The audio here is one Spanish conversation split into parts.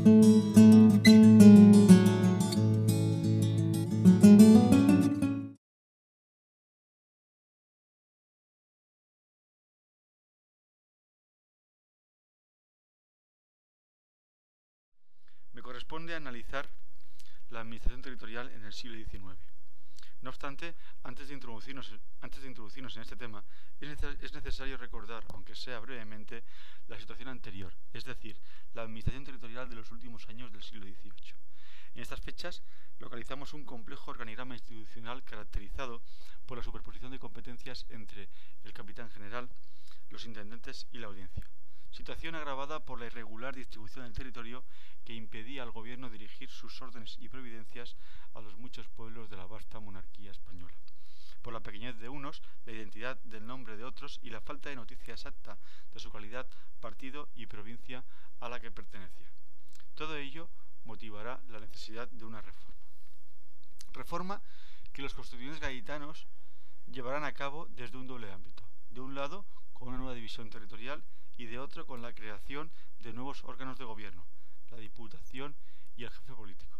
Me corresponde analizar la administración territorial en el siglo XIX. No obstante, antes de introducirnos, antes de introducirnos en este tema, es necesario recordar, aunque sea brevemente, la situación anterior, es decir, la administración territorial de los últimos años del siglo XVIII. En estas fechas localizamos un complejo organigrama institucional caracterizado por la superposición de competencias entre el capitán general, los intendentes y la audiencia. Situación agravada por la irregular distribución del territorio que impedía al gobierno dirigir sus órdenes y providencias a los muchos pueblos de la vasta monarquía española. Por la pequeñez de unos, la identidad del nombre de otros y la falta de noticia exacta de su calidad, partido y provincia a la que pertenecía. Todo ello motivará la necesidad de una reforma. Reforma que los constituyentes gaditanos llevarán a cabo desde un doble ámbito. De un lado, con una nueva división territorial y de otro con la creación de nuevos órganos de gobierno, la Diputación y el jefe político.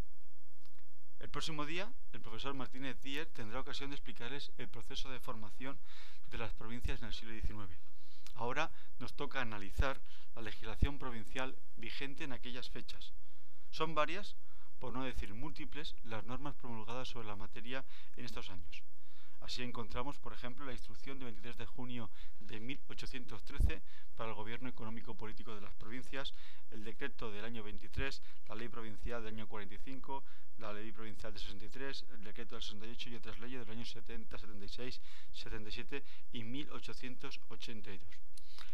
El próximo día, el profesor Martínez Díez tendrá ocasión de explicarles el proceso de formación de las provincias en el siglo XIX. Ahora nos toca analizar la legislación provincial vigente en aquellas fechas. Son varias, por no decir múltiples, las normas promulgadas sobre la materia en estos años. Así encontramos, por ejemplo, la instrucción de 23 de junio de 1813 para el gobierno económico político de las provincias, el decreto del año 23, la ley provincial del año 45, la ley provincial del 63, el decreto del 68 y otras leyes del año 70, 76, 77 y 1882.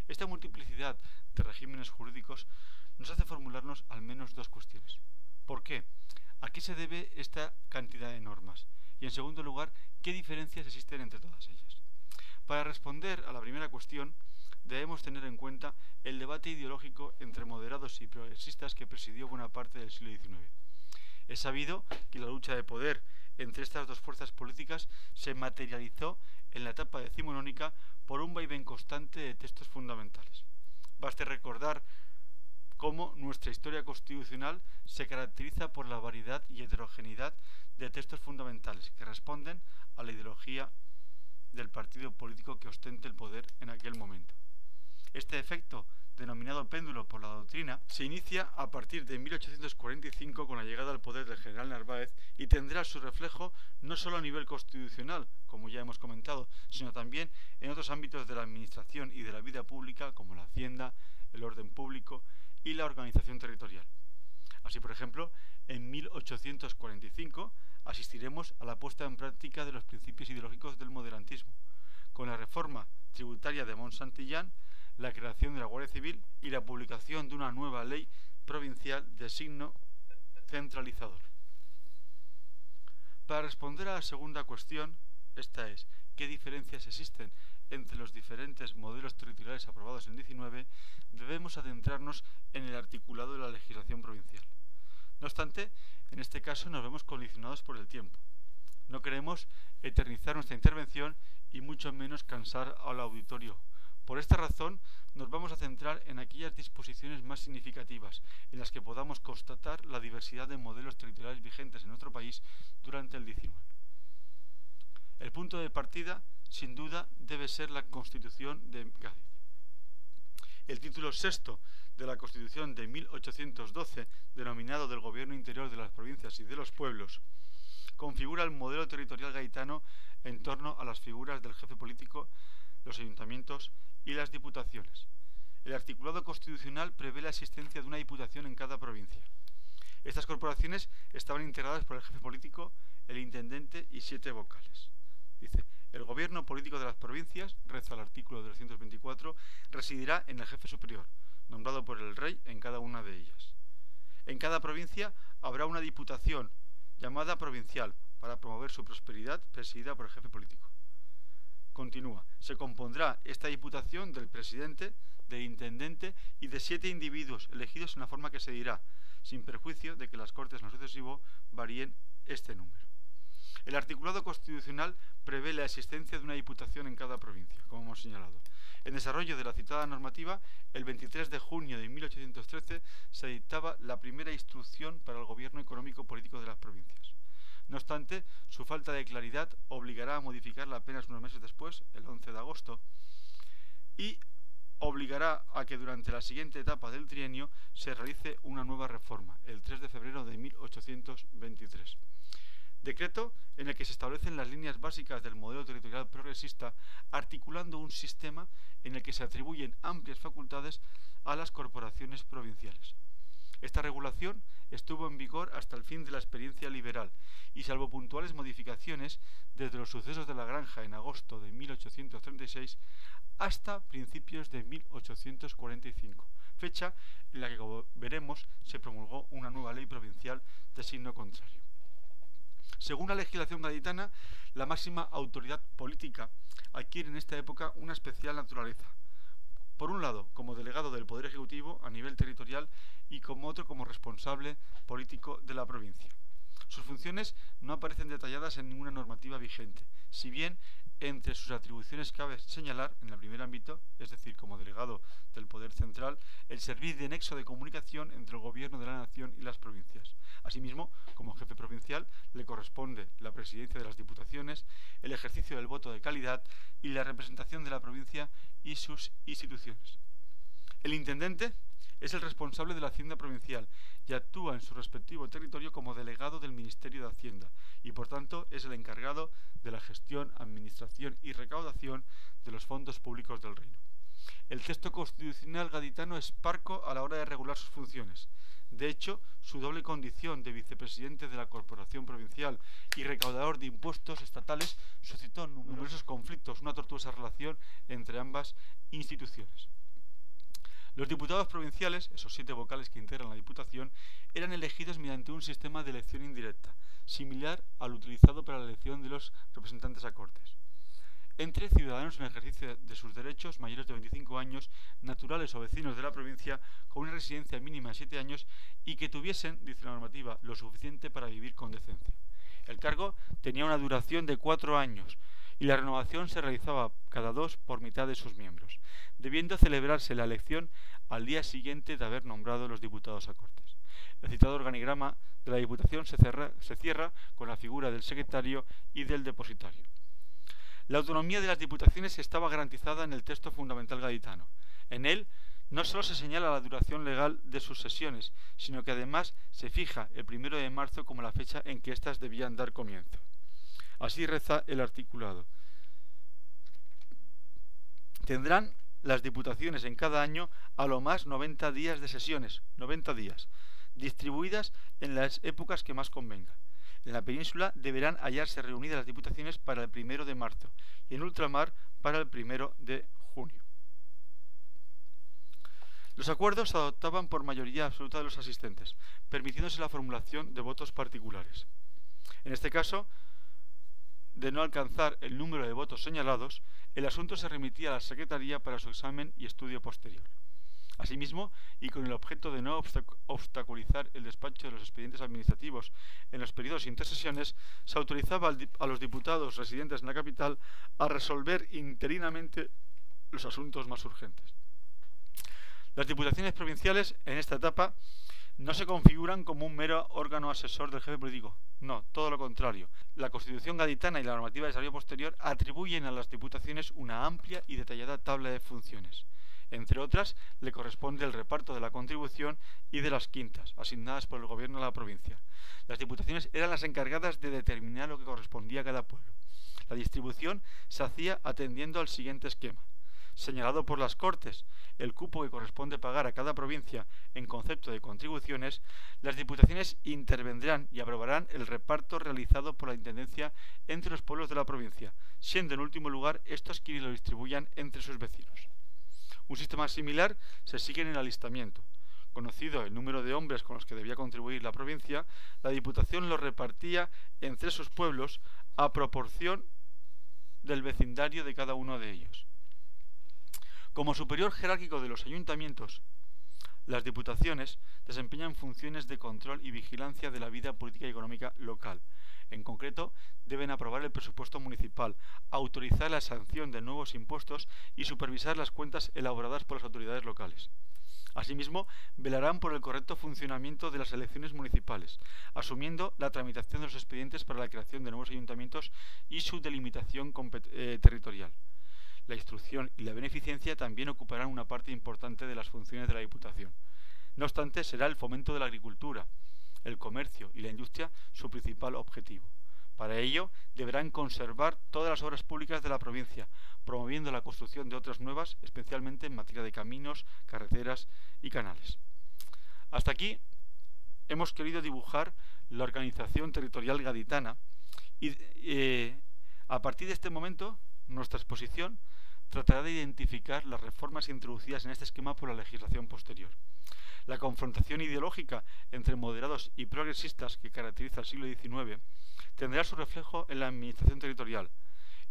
Esta multiplicidad de regímenes jurídicos nos hace formularnos al menos dos cuestiones. ¿Por qué? ¿A qué se debe esta cantidad de normas? Y en segundo lugar, ¿qué diferencias existen entre todas ellas? Para responder a la primera cuestión, debemos tener en cuenta el debate ideológico entre moderados y progresistas que presidió buena parte del siglo XIX. Es sabido que la lucha de poder entre estas dos fuerzas políticas se materializó en la etapa decimonónica por un vaivén constante de textos fundamentales. Baste recordar cómo nuestra historia constitucional se caracteriza por la variedad y heterogeneidad de textos fundamentales que responden a la ideología del partido político que ostente el poder en aquel momento. Este efecto, denominado péndulo por la doctrina, se inicia a partir de 1845 con la llegada al poder del general Narváez y tendrá su reflejo no solo a nivel constitucional, como ya hemos comentado, sino también en otros ámbitos de la administración y de la vida pública, como la hacienda, el orden público y la organización territorial. Así, por ejemplo, en 1845 asistiremos a la puesta en práctica de los principios ideológicos del moderantismo, con la reforma tributaria de Montsantillán, la creación de la Guardia Civil y la publicación de una nueva ley provincial de signo centralizador. Para responder a la segunda cuestión, esta es, ¿qué diferencias existen entre los diferentes modelos territoriales aprobados en 19? Debemos adentrarnos en el articulado de la legislación provincial. No obstante, en este caso nos vemos condicionados por el tiempo. No queremos eternizar nuestra intervención y mucho menos cansar al auditorio. Por esta razón, nos vamos a centrar en aquellas disposiciones más significativas, en las que podamos constatar la diversidad de modelos territoriales vigentes en nuestro país durante el XIX. El punto de partida, sin duda, debe ser la Constitución de Cádiz. El título sexto de la Constitución de 1812, denominado del Gobierno Interior de las Provincias y de los Pueblos, configura el modelo territorial gaitano en torno a las figuras del jefe político, los ayuntamientos y las diputaciones. El articulado constitucional prevé la existencia de una diputación en cada provincia. Estas corporaciones estaban integradas por el jefe político, el intendente y siete vocales. Dice, el gobierno político de las provincias, reza el artículo 224, residirá en el jefe superior, nombrado por el rey en cada una de ellas. En cada provincia habrá una diputación llamada provincial para promover su prosperidad, presidida por el jefe político. Continúa, se compondrá esta diputación del presidente, del intendente y de siete individuos elegidos en la forma que se dirá, sin perjuicio de que las Cortes en lo sucesivo varíen este número. El articulado constitucional prevé la existencia de una diputación en cada provincia, como hemos señalado. En desarrollo de la citada normativa, el 23 de junio de 1813 1813 se dictaba la primera instrucción para el gobierno económico-político de las provincias. No obstante, su falta de claridad obligará a modificarla apenas unos meses después, el 11 de agosto, y obligará a que durante la siguiente etapa del trienio se realice una nueva reforma, el 3 de febrero de 1823. Decreto en el que se establecen las líneas básicas del modelo territorial progresista, articulando un sistema en el que se atribuyen amplias facultades a las corporaciones provinciales. Esta regulación estuvo en vigor hasta el fin de la experiencia liberal y salvo puntuales modificaciones desde los sucesos de la granja en agosto de 1836 hasta principios de 1845, fecha en la que, como veremos, se promulgó una nueva ley provincial de signo contrario. Según la legislación gaditana, la máxima autoridad política adquiere en esta época una especial naturaleza. Por un lado, como delegado del Poder Ejecutivo a nivel territorial y como otro como responsable político de la provincia. Sus funciones no aparecen detalladas en ninguna normativa vigente, si bien entre sus atribuciones cabe señalar, en el primer ámbito, es decir, como delegado del Poder Central, el servir de nexo de comunicación entre el Gobierno de la Nación y las provincias. Asimismo, como jefe provincial, le corresponde la presidencia de las diputaciones, el ejercicio del voto de calidad y la representación de la provincia y sus instituciones. El intendente es el responsable de la Hacienda Provincial y actúa en su respectivo territorio como delegado del Ministerio de Hacienda y por tanto es el encargado de la gestión, administración y recaudación de los fondos públicos del reino. El texto constitucional gaditano es parco a la hora de regular sus funciones. De hecho, su doble condición de vicepresidente de la Corporación Provincial y recaudador de impuestos estatales suscitó numerosos conflictos, una tortuosa relación entre ambas instituciones. Los diputados provinciales, esos siete vocales que integran la Diputación, eran elegidos mediante un sistema de elección indirecta, similar al utilizado para la elección de los representantes a Cortes. Entre ciudadanos en ejercicio de sus derechos mayores de 25 años, naturales o vecinos de la provincia, con una residencia mínima de 7 años y que tuviesen, dice la normativa, lo suficiente para vivir con decencia. El cargo tenía una duración de cuatro años y la renovación se realizaba cada dos por mitad de sus miembros debiendo celebrarse la elección al día siguiente de haber nombrado los diputados a Cortes. El citado organigrama de la Diputación se, cierra con la figura del secretario y del depositario. La autonomía de las diputaciones estaba garantizada en el texto fundamental gaditano. En él no solo se señala la duración legal de sus sesiones, sino que además se fija el primero de marzo como la fecha en que éstas debían dar comienzo. Así reza el articulado. Tendrán las diputaciones en cada año a lo más 90 días de sesiones, 90 días, distribuidas en las épocas que más convenga. En la península deberán hallarse reunidas las diputaciones para el primero de marzo y en ultramar para el primero de junio. Los acuerdos se adoptaban por mayoría absoluta de los asistentes, permitiéndose la formulación de votos particulares. En este caso, de no alcanzar el número de votos señalados, el asunto se remitía a la Secretaría para su examen y estudio posterior. Asimismo, y con el objeto de no obstaculizar el despacho de los expedientes administrativos en los periodos intersesiones, se autorizaba a los diputados residentes en la capital a resolver interinamente los asuntos más urgentes. Las diputaciones provinciales en esta etapa no se configuran como un mero órgano asesor del jefe político. No, todo lo contrario. La Constitución gaditana y la normativa de desarrollo posterior atribuyen a las diputaciones una amplia y detallada tabla de funciones. Entre otras, le corresponde el reparto de la contribución y de las quintas, asignadas por el gobierno de la provincia. Las diputaciones eran las encargadas de determinar lo que correspondía a cada pueblo. La distribución se hacía atendiendo al siguiente esquema señalado por las Cortes, el cupo que corresponde pagar a cada provincia en concepto de contribuciones, las diputaciones intervendrán y aprobarán el reparto realizado por la Intendencia entre los pueblos de la provincia, siendo en último lugar estos quienes lo distribuyan entre sus vecinos. Un sistema similar se sigue en el alistamiento. Conocido el número de hombres con los que debía contribuir la provincia, la Diputación lo repartía entre sus pueblos a proporción del vecindario de cada uno de ellos. Como superior jerárquico de los ayuntamientos, las diputaciones desempeñan funciones de control y vigilancia de la vida política y económica local. En concreto, deben aprobar el presupuesto municipal, autorizar la sanción de nuevos impuestos y supervisar las cuentas elaboradas por las autoridades locales. Asimismo, velarán por el correcto funcionamiento de las elecciones municipales, asumiendo la tramitación de los expedientes para la creación de nuevos ayuntamientos y su delimitación eh, territorial. La instrucción y la beneficencia también ocuparán una parte importante de las funciones de la Diputación. No obstante, será el fomento de la agricultura, el comercio y la industria su principal objetivo. Para ello, deberán conservar todas las obras públicas de la provincia, promoviendo la construcción de otras nuevas, especialmente en materia de caminos, carreteras y canales. Hasta aquí hemos querido dibujar la organización territorial gaditana y eh, a partir de este momento nuestra exposición tratará de identificar las reformas introducidas en este esquema por la legislación posterior. La confrontación ideológica entre moderados y progresistas que caracteriza el siglo XIX tendrá su reflejo en la administración territorial.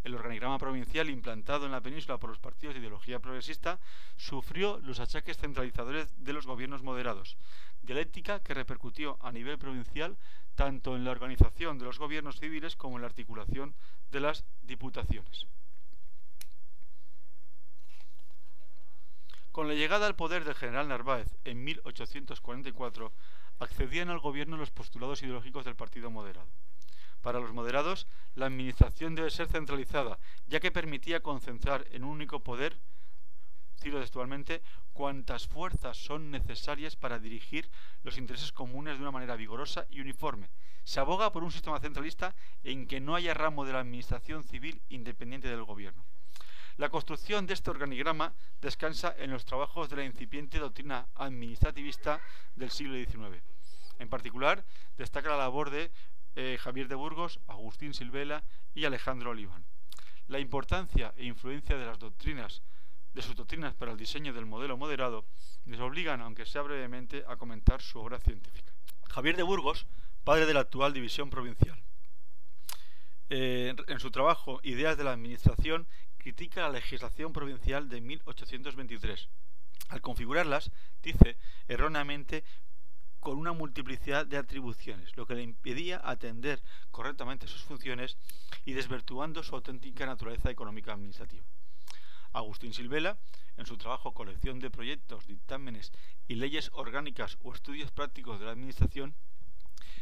El organigrama provincial implantado en la península por los partidos de ideología progresista sufrió los achaques centralizadores de los gobiernos moderados, dialéctica que repercutió a nivel provincial tanto en la organización de los gobiernos civiles como en la articulación de las diputaciones. Con la llegada al poder del general Narváez en 1844, accedían al gobierno los postulados ideológicos del Partido Moderado. Para los moderados, la administración debe ser centralizada, ya que permitía concentrar en un único poder, cito textualmente, cuantas fuerzas son necesarias para dirigir los intereses comunes de una manera vigorosa y uniforme. Se aboga por un sistema centralista en que no haya ramo de la administración civil independiente del gobierno. La construcción de este organigrama descansa en los trabajos de la incipiente doctrina administrativista del siglo XIX. En particular, destaca la labor de eh, Javier de Burgos, Agustín Silvela y Alejandro Oliván. La importancia e influencia de sus doctrinas para el diseño del modelo moderado, les obligan, aunque sea brevemente, a comentar su obra científica. Javier de Burgos, padre de la actual división provincial. Eh, en su trabajo Ideas de la Administración, critica la legislación provincial de 1823. Al configurarlas, dice erróneamente con una multiplicidad de atribuciones, lo que le impedía atender correctamente sus funciones y desvirtuando su auténtica naturaleza económica administrativa. Agustín Silvela, en su trabajo Colección de proyectos, dictámenes y leyes orgánicas o estudios prácticos de la Administración,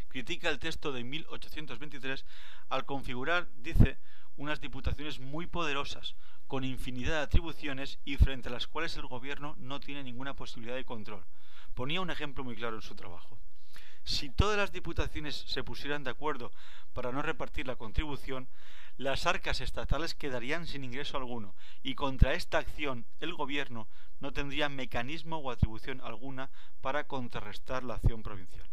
critica el texto de 1823 al configurar, dice, unas diputaciones muy poderosas, con infinidad de atribuciones y frente a las cuales el gobierno no tiene ninguna posibilidad de control, Ponía un ejemplo muy claro en su trabajo. Si todas las diputaciones se pusieran de acuerdo para no repartir la contribución, las arcas estatales quedarían sin ingreso alguno, y contra esta acción el gobierno no tendría mecanismo o atribución alguna para contrarrestar la acción provincial.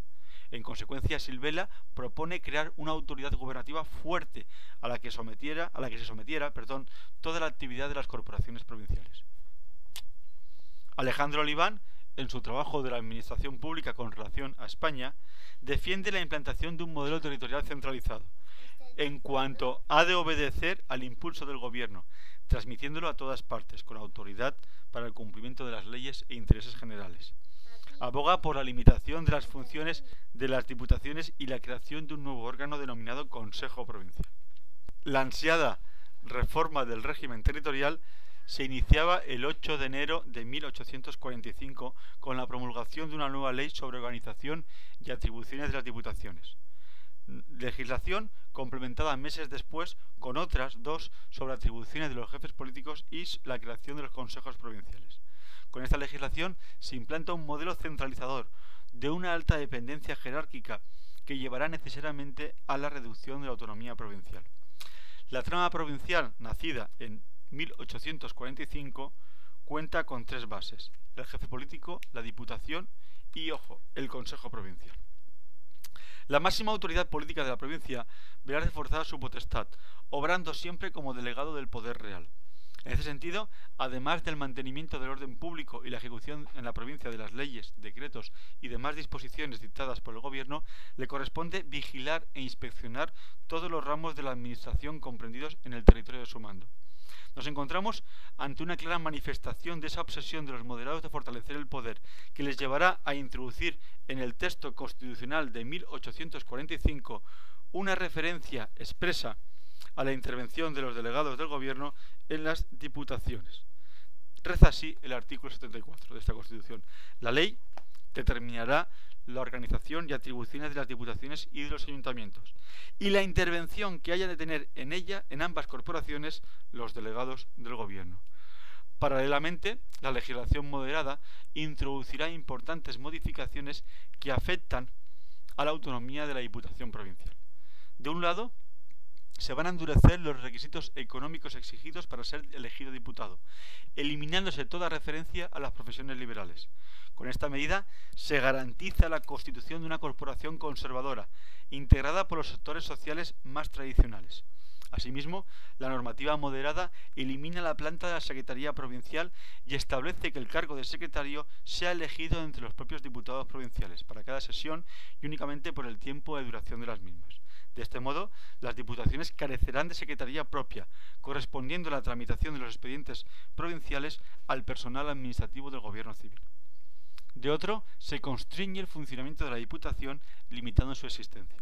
En consecuencia, Silvela propone crear una autoridad gubernativa fuerte a la que sometiera, a la que se sometiera, perdón, toda la actividad de las corporaciones provinciales. Alejandro Oliván en su trabajo de la Administración Pública con relación a España, defiende la implantación de un modelo territorial centralizado, en cuanto ha de obedecer al impulso del Gobierno, transmitiéndolo a todas partes, con autoridad para el cumplimiento de las leyes e intereses generales. Aboga por la limitación de las funciones de las diputaciones y la creación de un nuevo órgano denominado Consejo Provincial. La ansiada reforma del régimen territorial se iniciaba el 8 de enero de 1845 con la promulgación de una nueva ley sobre organización y atribuciones de las diputaciones. Legislación complementada meses después con otras dos sobre atribuciones de los jefes políticos y la creación de los consejos provinciales. Con esta legislación se implanta un modelo centralizador de una alta dependencia jerárquica que llevará necesariamente a la reducción de la autonomía provincial. La trama provincial, nacida en 1845 cuenta con tres bases, el jefe político, la Diputación y, ojo, el Consejo Provincial. La máxima autoridad política de la provincia verá reforzada su potestad, obrando siempre como delegado del poder real. En ese sentido, además del mantenimiento del orden público y la ejecución en la provincia de las leyes, decretos y demás disposiciones dictadas por el Gobierno, le corresponde vigilar e inspeccionar todos los ramos de la Administración comprendidos en el territorio de su mando. Nos encontramos ante una clara manifestación de esa obsesión de los moderados de fortalecer el poder, que les llevará a introducir en el texto constitucional de 1845 una referencia expresa a la intervención de los delegados del gobierno en las diputaciones. Reza así el artículo 74 de esta Constitución. La ley determinará la organización y atribuciones de las diputaciones y de los ayuntamientos y la intervención que haya de tener en ella, en ambas corporaciones, los delegados del gobierno. Paralelamente, la legislación moderada introducirá importantes modificaciones que afectan a la autonomía de la Diputación Provincial. De un lado, se van a endurecer los requisitos económicos exigidos para ser elegido diputado, eliminándose toda referencia a las profesiones liberales. Con esta medida se garantiza la constitución de una corporación conservadora, integrada por los sectores sociales más tradicionales. Asimismo, la normativa moderada elimina la planta de la Secretaría Provincial y establece que el cargo de secretario sea elegido entre los propios diputados provinciales para cada sesión y únicamente por el tiempo de duración de las mismas. De este modo, las diputaciones carecerán de secretaría propia, correspondiendo la tramitación de los expedientes provinciales al personal administrativo del Gobierno civil. De otro, se constriñe el funcionamiento de la Diputación limitando su existencia.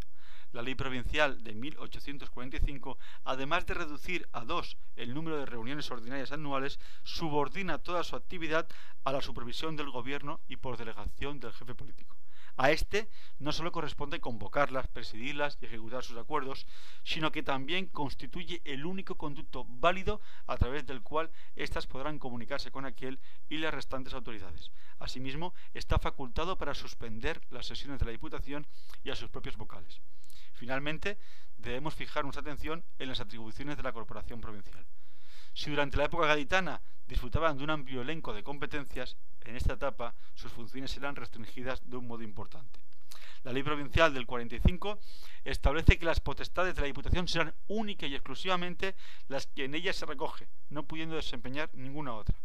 La ley provincial de 1845, además de reducir a dos el número de reuniones ordinarias anuales, subordina toda su actividad a la supervisión del Gobierno y por delegación del jefe político. A este no solo corresponde convocarlas, presidirlas y ejecutar sus acuerdos, sino que también constituye el único conducto válido a través del cual éstas podrán comunicarse con aquel y las restantes autoridades. Asimismo, está facultado para suspender las sesiones de la Diputación y a sus propios vocales. Finalmente, debemos fijar nuestra atención en las atribuciones de la Corporación Provincial. Si durante la época gaditana disfrutaban de un amplio elenco de competencias, en esta etapa sus funciones serán restringidas de un modo importante. La ley provincial del 45 establece que las potestades de la Diputación serán únicas y exclusivamente las que en ella se recoge, no pudiendo desempeñar ninguna otra.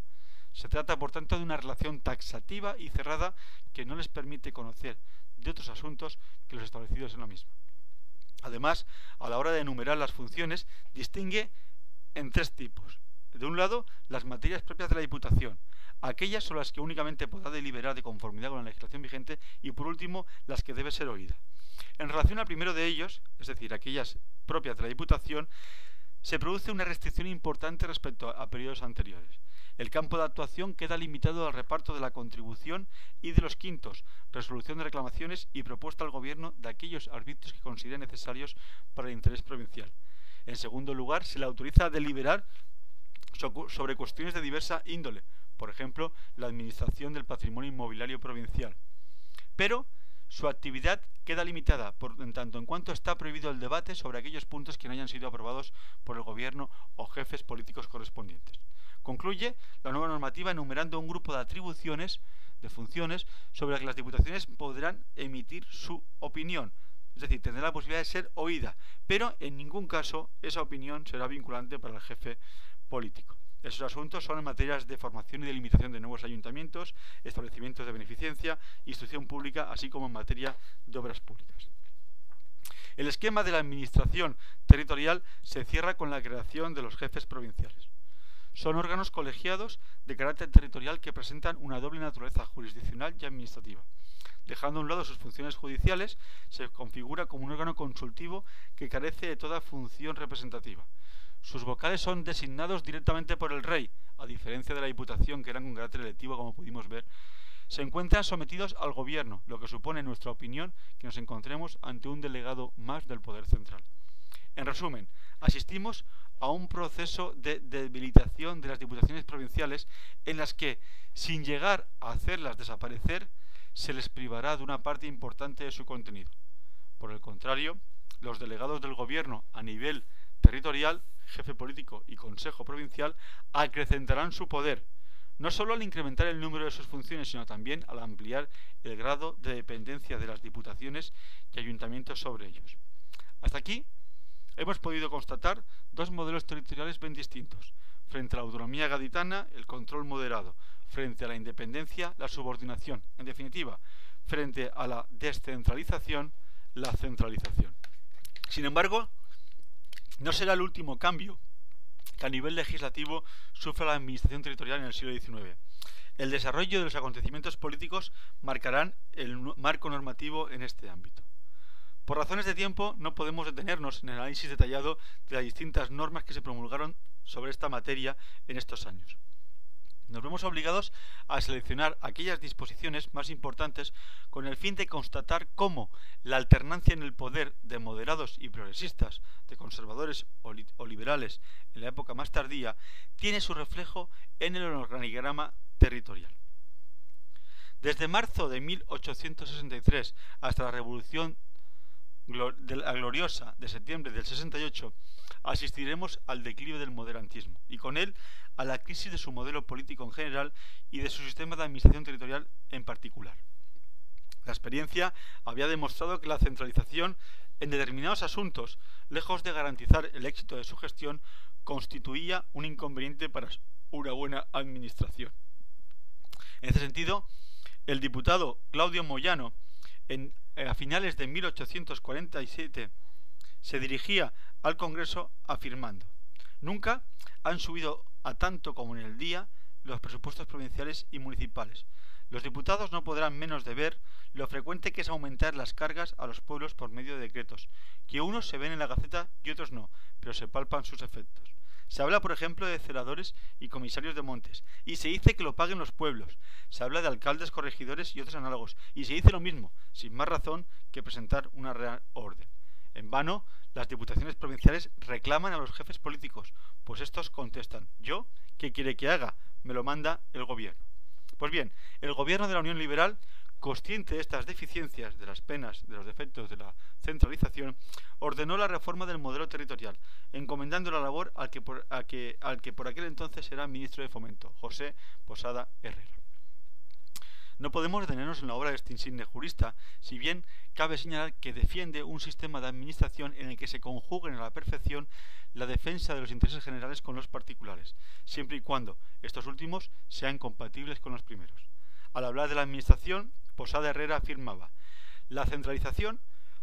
Se trata, por tanto, de una relación taxativa y cerrada que no les permite conocer de otros asuntos que los establecidos en la misma. Además, a la hora de enumerar las funciones, distingue en tres tipos. De un lado, las materias propias de la Diputación, aquellas son las que únicamente podrá deliberar de conformidad con la legislación vigente y por último las que debe ser oída. En relación al primero de ellos, es decir, aquellas propias de la Diputación, se produce una restricción importante respecto a periodos anteriores. El campo de actuación queda limitado al reparto de la contribución y de los quintos, resolución de reclamaciones y propuesta al Gobierno de aquellos arbitrios que considere necesarios para el interés provincial. En segundo lugar, se le autoriza a deliberar sobre cuestiones de diversa índole, por ejemplo, la administración del patrimonio inmobiliario provincial. Pero su actividad queda limitada por en tanto en cuanto está prohibido el debate sobre aquellos puntos que no hayan sido aprobados por el gobierno o jefes políticos correspondientes. Concluye la nueva normativa enumerando un grupo de atribuciones, de funciones, sobre las que las diputaciones podrán emitir su opinión, es decir, tendrá la posibilidad de ser oída, pero en ningún caso esa opinión será vinculante para el jefe político. Esos asuntos son en materias de formación y delimitación de nuevos ayuntamientos, establecimientos de beneficencia, instrucción pública, así como en materia de obras públicas. El esquema de la administración territorial se cierra con la creación de los jefes provinciales. Son órganos colegiados de carácter territorial que presentan una doble naturaleza jurisdiccional y administrativa. Dejando a un lado sus funciones judiciales, se configura como un órgano consultivo que carece de toda función representativa. Sus vocales son designados directamente por el rey, a diferencia de la Diputación, que eran con carácter electivo, como pudimos ver. Se encuentran sometidos al gobierno, lo que supone, en nuestra opinión, que nos encontremos ante un delegado más del poder central. En resumen, asistimos a un proceso de debilitación de las diputaciones provinciales en las que, sin llegar a hacerlas desaparecer, se les privará de una parte importante de su contenido. Por el contrario, los delegados del gobierno a nivel territorial jefe político y consejo provincial acrecentarán su poder, no solo al incrementar el número de sus funciones, sino también al ampliar el grado de dependencia de las diputaciones y ayuntamientos sobre ellos. Hasta aquí hemos podido constatar dos modelos territoriales bien distintos. Frente a la autonomía gaditana, el control moderado. Frente a la independencia, la subordinación. En definitiva, frente a la descentralización, la centralización. Sin embargo, no será el último cambio que a nivel legislativo sufra la administración territorial en el siglo XIX. El desarrollo de los acontecimientos políticos marcarán el marco normativo en este ámbito. Por razones de tiempo no podemos detenernos en el análisis detallado de las distintas normas que se promulgaron sobre esta materia en estos años. Nos vemos obligados a seleccionar aquellas disposiciones más importantes con el fin de constatar cómo la alternancia en el poder de moderados y progresistas, de conservadores o, liberales en la época más tardía, tiene su reflejo en el organigrama territorial. Desde marzo de 1863 hasta la Revolución Gloriosa de septiembre del 68, asistiremos al declive del moderantismo y con él a la crisis de su modelo político en general y de su sistema de administración territorial en particular. La experiencia había demostrado que la centralización en determinados asuntos, lejos de garantizar el éxito de su gestión, constituía un inconveniente para una buena administración. En ese sentido, el diputado Claudio Moyano, en, a finales de 1847, se dirigía al Congreso afirmando, nunca han subido a tanto como en el día los presupuestos provinciales y municipales. Los diputados no podrán menos de ver lo frecuente que es aumentar las cargas a los pueblos por medio de decretos, que unos se ven en la Gaceta y otros no, pero se palpan sus efectos. Se habla, por ejemplo, de celadores y comisarios de montes, y se dice que lo paguen los pueblos. Se habla de alcaldes, corregidores y otros análogos, y se dice lo mismo, sin más razón que presentar una real orden. En vano, las diputaciones provinciales reclaman a los jefes políticos, pues estos contestan, ¿yo qué quiere que haga? Me lo manda el gobierno. Pues bien, el gobierno de la Unión Liberal, consciente de estas deficiencias, de las penas, de los defectos de la centralización, ordenó la reforma del modelo territorial, encomendando la labor al que por, aquel entonces era ministro de Fomento, José Posada Herrera. No podemos detenernos en la obra de este insigne jurista, si bien cabe señalar que defiende un sistema de administración en el que se conjuguen a la perfección la defensa de los intereses generales con los particulares, siempre y cuando estos últimos sean compatibles con los primeros. Al hablar de la administración, Posada Herrera afirmaba, la centralización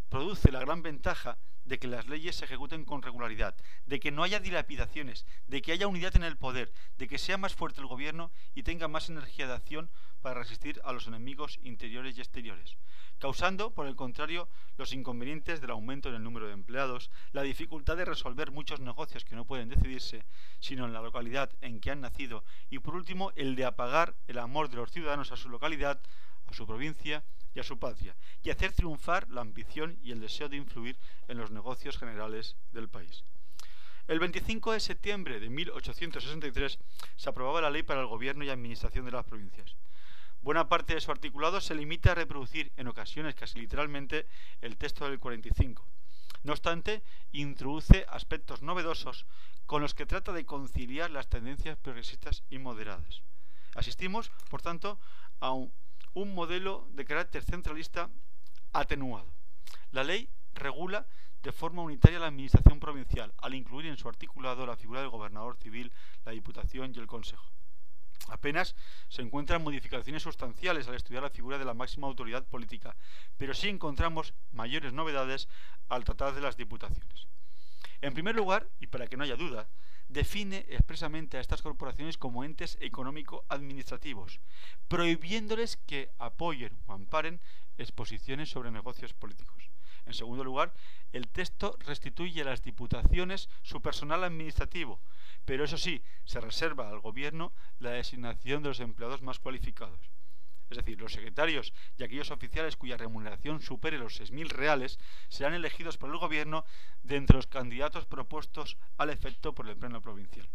produce la gran ventaja de que las leyes se ejecuten con regularidad, de que no haya dilapidaciones, de que haya unidad en el poder, de que sea más fuerte el gobierno y tenga más energía de acción para resistir a los enemigos interiores y exteriores, causando, por el contrario, los inconvenientes del aumento en el número de empleados, la dificultad de resolver muchos negocios que no pueden decidirse, sino en la localidad en que han nacido, y por último, el de apagar el amor de los ciudadanos a su localidad, a su provincia y a su patria, y hacer triunfar la ambición y el deseo de influir en los negocios generales del país. El 25 de septiembre de 1863 se aprobaba la ley para el gobierno y administración de las provincias. Buena parte de su articulado se limita a reproducir en ocasiones casi literalmente el texto del 45. No obstante, introduce aspectos novedosos con los que trata de conciliar las tendencias progresistas y moderadas. Asistimos, por tanto, a un, un modelo de carácter centralista atenuado. La ley regula de forma unitaria la administración provincial, al incluir en su articulado la figura del gobernador civil, la Diputación y el Consejo. Apenas se encuentran modificaciones sustanciales al estudiar la figura de la máxima autoridad política, pero sí encontramos mayores novedades al tratar de las diputaciones. En primer lugar, y para que no haya duda, define expresamente a estas corporaciones como entes económico-administrativos, prohibiéndoles que apoyen o amparen exposiciones sobre negocios políticos. En segundo lugar, el texto restituye a las diputaciones su personal administrativo, pero eso sí, se reserva al gobierno la designación de los empleados más cualificados. Es decir, los secretarios y aquellos oficiales cuya remuneración supere los 6.000 reales serán elegidos por el gobierno de entre los candidatos propuestos al efecto por el pleno provincial.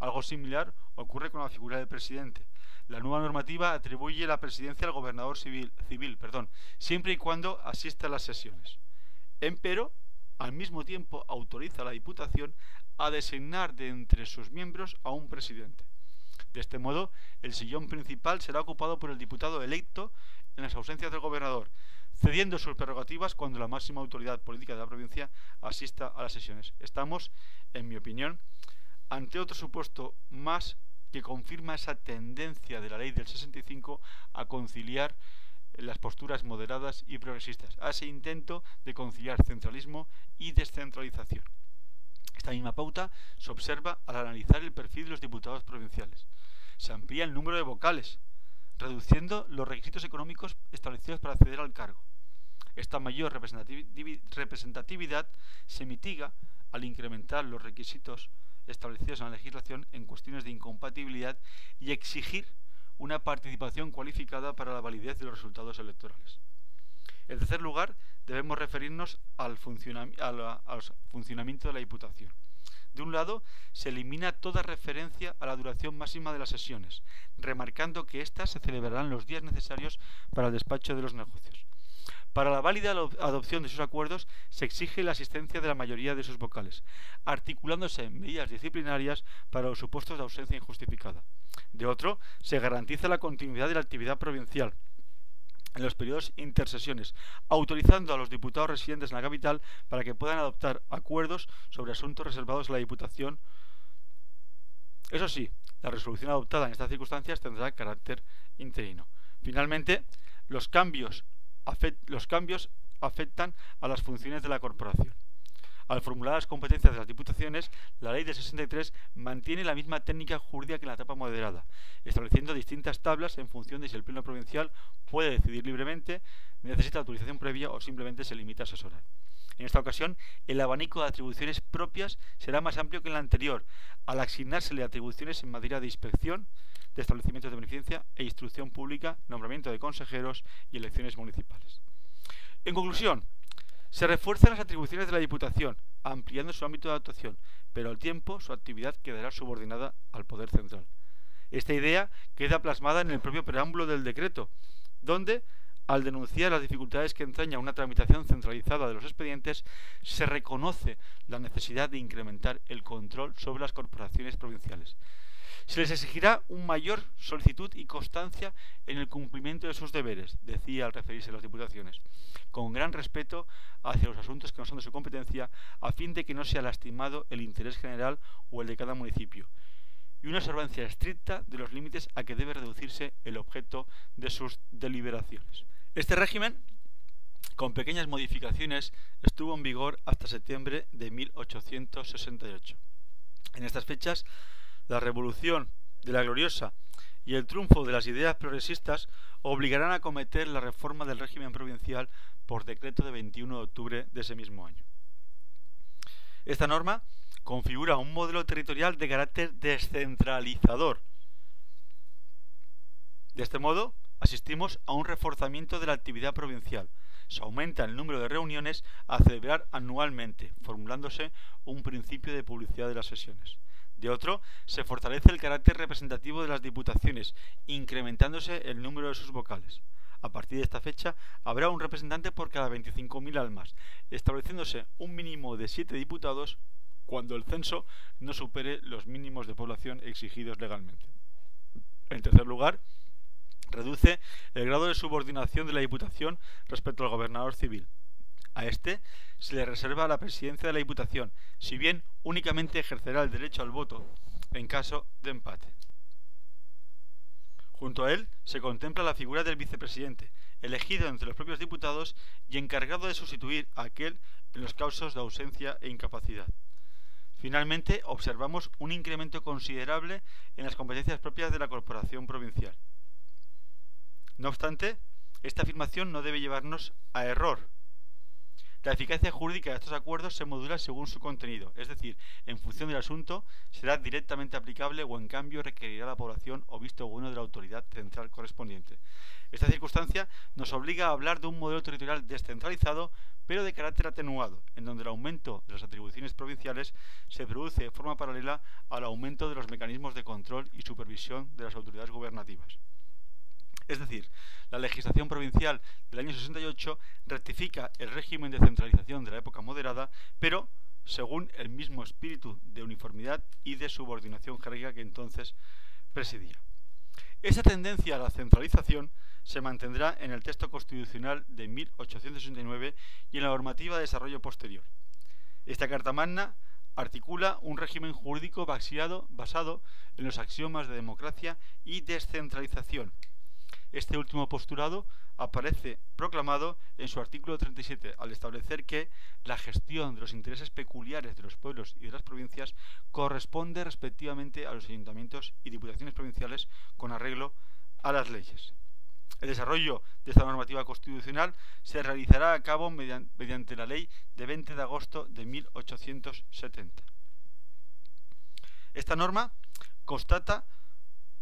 Algo similar ocurre con la figura del presidente. La nueva normativa atribuye la presidencia al gobernador civil, civil perdón, siempre y cuando asista a las sesiones. Empero, al mismo tiempo autoriza a la Diputación a designar de entre sus miembros a un presidente. De este modo, el sillón principal será ocupado por el diputado electo en las ausencias del gobernador, cediendo sus prerrogativas cuando la máxima autoridad política de la provincia asista a las sesiones. Estamos, en mi opinión, ante otro supuesto más que confirma esa tendencia de la ley del 65 a conciliar las posturas moderadas y progresistas, a ese intento de conciliar centralismo y descentralización. Esta misma pauta se observa al analizar el perfil de los diputados provinciales. Se amplía el número de vocales, reduciendo los requisitos económicos establecidos para acceder al cargo. Esta mayor representatividad se mitiga al incrementar los requisitos establecidos en la legislación en cuestiones de incompatibilidad y exigir una participación cualificada para la validez de los resultados electorales. En tercer lugar, debemos referirnos al, funcionamiento de la Diputación. De un lado, se elimina toda referencia a la duración máxima de las sesiones, remarcando que éstas se celebrarán los días necesarios para el despacho de los negocios. Para la válida adopción de sus acuerdos se exige la asistencia de la mayoría de sus vocales, articulándose medidas disciplinarias para los supuestos de ausencia injustificada. De otro, se garantiza la continuidad de la actividad provincial, en los periodos intersesiones, autorizando a los diputados residentes en la capital para que puedan adoptar acuerdos sobre asuntos reservados a la Diputación. Eso sí, la resolución adoptada en estas circunstancias tendrá carácter interino. Finalmente, los cambios, los cambios afectan a las funciones de la corporación. Al formular las competencias de las diputaciones, la ley de 63 mantiene la misma técnica jurídica que en la etapa moderada, estableciendo distintas tablas en función de si el Pleno Provincial puede decidir libremente, necesita autorización previa o simplemente se limita a asesorar. En esta ocasión, el abanico de atribuciones propias será más amplio que en la anterior, al asignársele atribuciones en materia de inspección, de establecimientos de beneficencia e instrucción pública, nombramiento de consejeros y elecciones municipales. En conclusión, se refuerzan las atribuciones de la Diputación, ampliando su ámbito de actuación, pero al tiempo su actividad quedará subordinada al Poder Central. Esta idea queda plasmada en el propio preámbulo del decreto, donde, al denunciar las dificultades que entraña una tramitación centralizada de los expedientes, se reconoce la necesidad de incrementar el control sobre las corporaciones provinciales. Se les exigirá un mayor solicitud y constancia en el cumplimiento de sus deberes, decía al referirse a las diputaciones, con gran respeto hacia los asuntos que no son de su competencia, a fin de que no sea lastimado el interés general o el de cada municipio, y una observancia estricta de los límites a que debe reducirse el objeto de sus deliberaciones. Este régimen, con pequeñas modificaciones, estuvo en vigor hasta septiembre de 1868. En estas fechas, la revolución de la gloriosa y el triunfo de las ideas progresistas obligarán a cometer la reforma del régimen provincial por decreto de 21 de octubre de ese mismo año. Esta norma configura un modelo territorial de carácter descentralizador. De este modo, asistimos a un reforzamiento de la actividad provincial. Se aumenta el número de reuniones a celebrar anualmente, formulándose un principio de publicidad de las sesiones. De otro, se fortalece el carácter representativo de las diputaciones, incrementándose el número de sus vocales. A partir de esta fecha, habrá un representante por cada 25.000 almas, estableciéndose un mínimo de 7 diputados cuando el censo no supere los mínimos de población exigidos legalmente. En tercer lugar, reduce el grado de subordinación de la Diputación respecto al gobernador civil. A este se le reserva la presidencia de la Diputación, si bien únicamente ejercerá el derecho al voto en caso de empate. Junto a él se contempla la figura del vicepresidente, elegido entre los propios diputados y encargado de sustituir a aquel en los casos de ausencia e incapacidad. Finalmente, observamos un incremento considerable en las competencias propias de la Corporación Provincial. No obstante, esta afirmación no debe llevarnos a error, la eficacia jurídica de estos acuerdos se modula según su contenido, es decir, en función del asunto, será directamente aplicable o en cambio requerirá la población o visto bueno de la autoridad central correspondiente. Esta circunstancia nos obliga a hablar de un modelo territorial descentralizado, pero de carácter atenuado, en donde el aumento de las atribuciones provinciales se produce de forma paralela al aumento de los mecanismos de control y supervisión de las autoridades gubernativas. Es decir, la legislación provincial del año 68 rectifica el régimen de centralización de la época moderada, pero según el mismo espíritu de uniformidad y de subordinación jerárquica que entonces presidía. Esa tendencia a la centralización se mantendrá en el texto constitucional de 1869 y en la normativa de desarrollo posterior. Esta Carta Magna articula un régimen jurídico basado en los axiomas de democracia y descentralización, este último postulado aparece proclamado en su artículo 37 al establecer que la gestión de los intereses peculiares de los pueblos y de las provincias corresponde respectivamente a los ayuntamientos y diputaciones provinciales con arreglo a las leyes. El desarrollo de esta normativa constitucional se realizará a cabo mediante la ley de 20 de agosto de 1870. Esta norma constata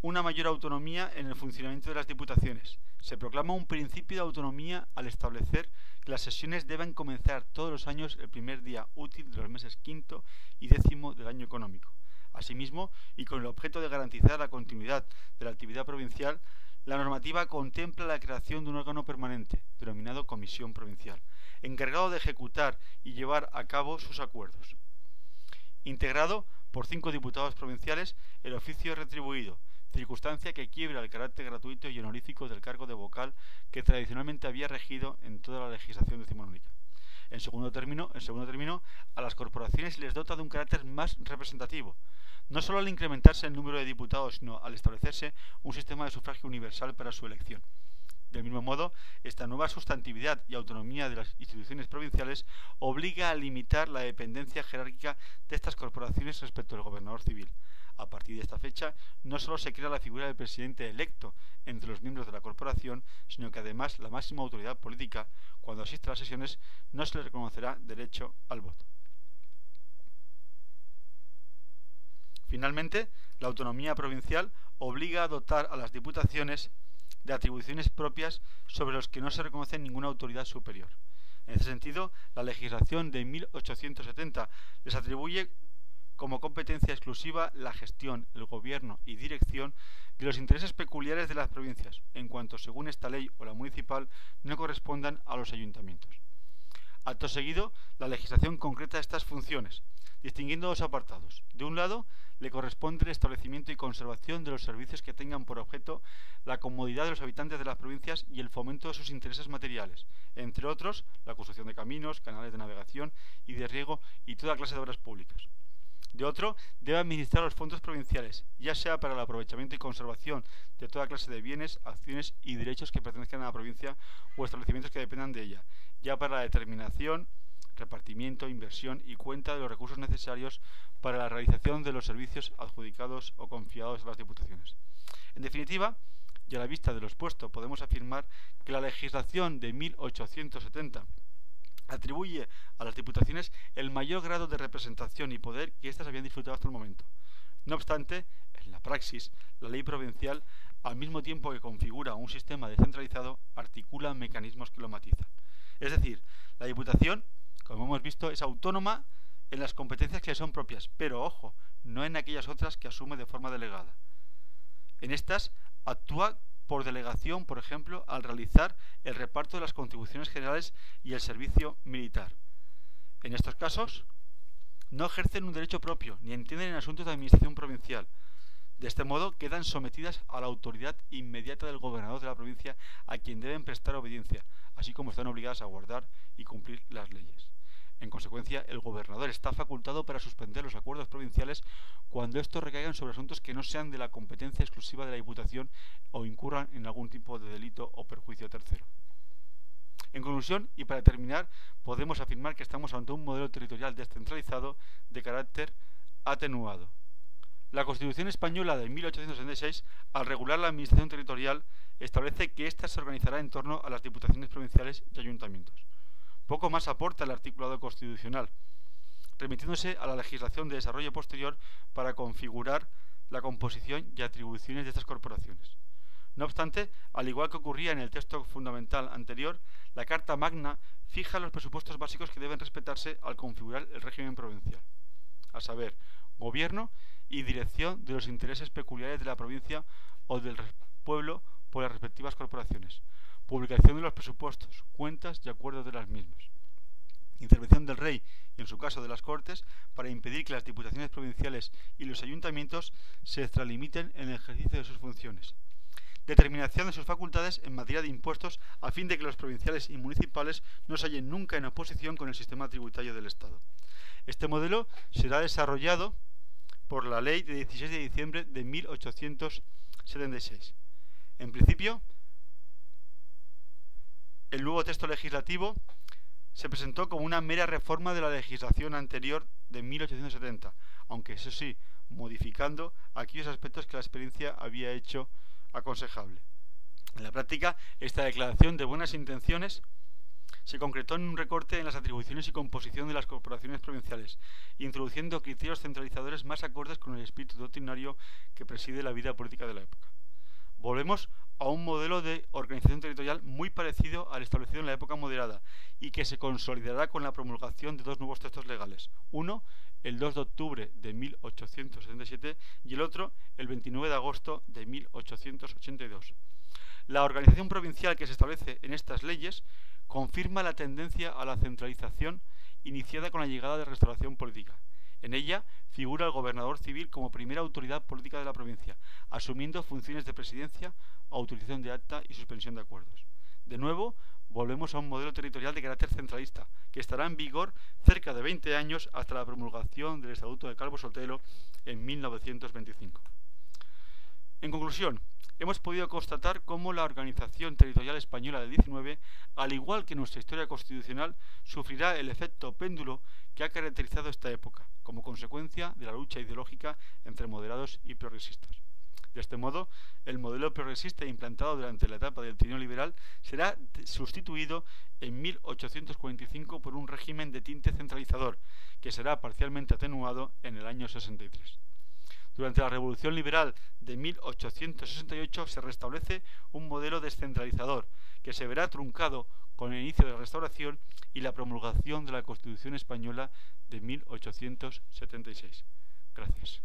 una mayor autonomía en el funcionamiento de las diputaciones. Se proclama un principio de autonomía al establecer que las sesiones deben comenzar todos los años el primer día útil de los meses quinto y décimo del año económico. Asimismo, y con el objeto de garantizar la continuidad de la actividad provincial, la normativa contempla la creación de un órgano permanente, denominado Comisión Provincial, encargado de ejecutar y llevar a cabo sus acuerdos. Integrado por cinco diputados provinciales, el oficio es retribuido, circunstancia que quiebra el carácter gratuito y honorífico del cargo de vocal que tradicionalmente había regido en toda la legislación decimonónica. En segundo término, en segundo término, a las corporaciones les dota de un carácter más representativo, no solo al incrementarse el número de diputados, sino al establecerse un sistema de sufragio universal para su elección. Del mismo modo, esta nueva sustantividad y autonomía de las instituciones provinciales obliga a limitar la dependencia jerárquica de estas corporaciones respecto al gobernador civil. A partir de esta fecha, no solo se crea la figura del presidente electo entre los miembros de la corporación, sino que además la máxima autoridad política, cuando asista a las sesiones, no se le reconocerá derecho al voto. Finalmente, la autonomía provincial obliga a dotar a las diputaciones de atribuciones propias sobre los que no se reconoce ninguna autoridad superior. En ese sentido, la legislación de 1870 les atribuye como competencia exclusiva la gestión, el gobierno y dirección de los intereses peculiares de las provincias, en cuanto según esta ley o la municipal no correspondan a los ayuntamientos. Acto seguido, la legislación concreta estas funciones, distinguiendo dos apartados. De un lado, le corresponde el establecimiento y conservación de los servicios que tengan por objeto la comodidad de los habitantes de las provincias y el fomento de sus intereses materiales, entre otros, la construcción de caminos, canales de navegación y de riego y toda clase de obras públicas. De otro, debe administrar los fondos provinciales, ya sea para el aprovechamiento y conservación de toda clase de bienes, acciones y derechos que pertenezcan a la provincia o establecimientos que dependan de ella, ya para la determinación, repartimiento, inversión y cuenta de los recursos necesarios para la realización de los servicios adjudicados o confiados a las diputaciones. En definitiva, y a la vista de lo expuesto, podemos afirmar que la legislación de 1870 atribuye a las diputaciones el mayor grado de representación y poder que éstas habían disfrutado hasta el momento. No obstante, en la praxis, la ley provincial, al mismo tiempo que configura un sistema descentralizado, articula mecanismos que lo matizan. Es decir, la Diputación, como hemos visto, es autónoma en las competencias que le son propias, pero ojo, no en aquellas otras que asume de forma delegada. En estas actúa por delegación, por ejemplo, al realizar el reparto de las contribuciones generales y el servicio militar. En estos casos, no ejercen un derecho propio ni entienden en asuntos de administración provincial. De este modo, quedan sometidas a la autoridad inmediata del gobernador de la provincia a quien deben prestar obediencia, así como están obligadas a guardar y cumplir las leyes. En consecuencia, el gobernador está facultado para suspender los acuerdos provinciales cuando estos recaigan sobre asuntos que no sean de la competencia exclusiva de la Diputación o incurran en algún tipo de delito o perjuicio tercero. En conclusión, y para terminar, podemos afirmar que estamos ante un modelo territorial descentralizado de carácter atenuado. La Constitución española de 1866, al regular la administración territorial, establece que ésta se organizará en torno a las diputaciones provinciales y ayuntamientos. Poco más aporta el articulado constitucional, remitiéndose a la legislación de desarrollo posterior para configurar la composición y atribuciones de estas corporaciones. No obstante, al igual que ocurría en el texto fundamental anterior, la Carta Magna fija los presupuestos básicos que deben respetarse al configurar el régimen provincial, a saber, gobierno y dirección de los intereses peculiares de la provincia o del pueblo por las respectivas corporaciones, publicación de los presupuestos, cuentas y acuerdos de las mismas. Intervención del rey y en su caso de las Cortes para impedir que las diputaciones provinciales y los ayuntamientos se extralimiten en el ejercicio de sus funciones. Determinación de sus facultades en materia de impuestos a fin de que los provinciales y municipales no se hallen nunca en oposición con el sistema tributario del Estado. Este modelo será desarrollado por la ley de 16 de diciembre de 1876. En principio, el nuevo texto legislativo se presentó como una mera reforma de la legislación anterior de 1870, aunque eso sí, modificando aquellos aspectos que la experiencia había hecho aconsejable. En la práctica, esta declaración de buenas intenciones se concretó en un recorte en las atribuciones y composición de las corporaciones provinciales, introduciendo criterios centralizadores más acordes con el espíritu doctrinario que preside la vida política de la época. Volvemos a un modelo de organización territorial muy parecido al establecido en la época moderada y que se consolidará con la promulgación de dos nuevos textos legales. Uno, el 2 de octubre de 1877 y el otro, el 29 de agosto de 1882. La organización provincial que se establece en estas leyes confirma la tendencia a la centralización iniciada con la llegada de restauración política. En ella figura el gobernador civil como primera autoridad política de la provincia, asumiendo funciones de presidencia, autorización de acta y suspensión de acuerdos. De nuevo, volvemos a un modelo territorial de carácter centralista, que estará en vigor cerca de 20 años hasta la promulgación del Estatuto de Calvo Sotelo en 1925. En conclusión, hemos podido constatar cómo la organización territorial española del 19, al igual que nuestra historia constitucional, sufrirá el efecto péndulo que ha caracterizado esta época, como consecuencia de la lucha ideológica entre moderados y progresistas. De este modo, el modelo progresista implantado durante la etapa del trienio liberal será sustituido en 1845 por un régimen de tinte centralizador, que será parcialmente atenuado en el año 63. Durante la Revolución Liberal de 1868 se restablece un modelo descentralizador que se verá truncado con el inicio de la restauración y la promulgación de la Constitución Española de 1876. Gracias.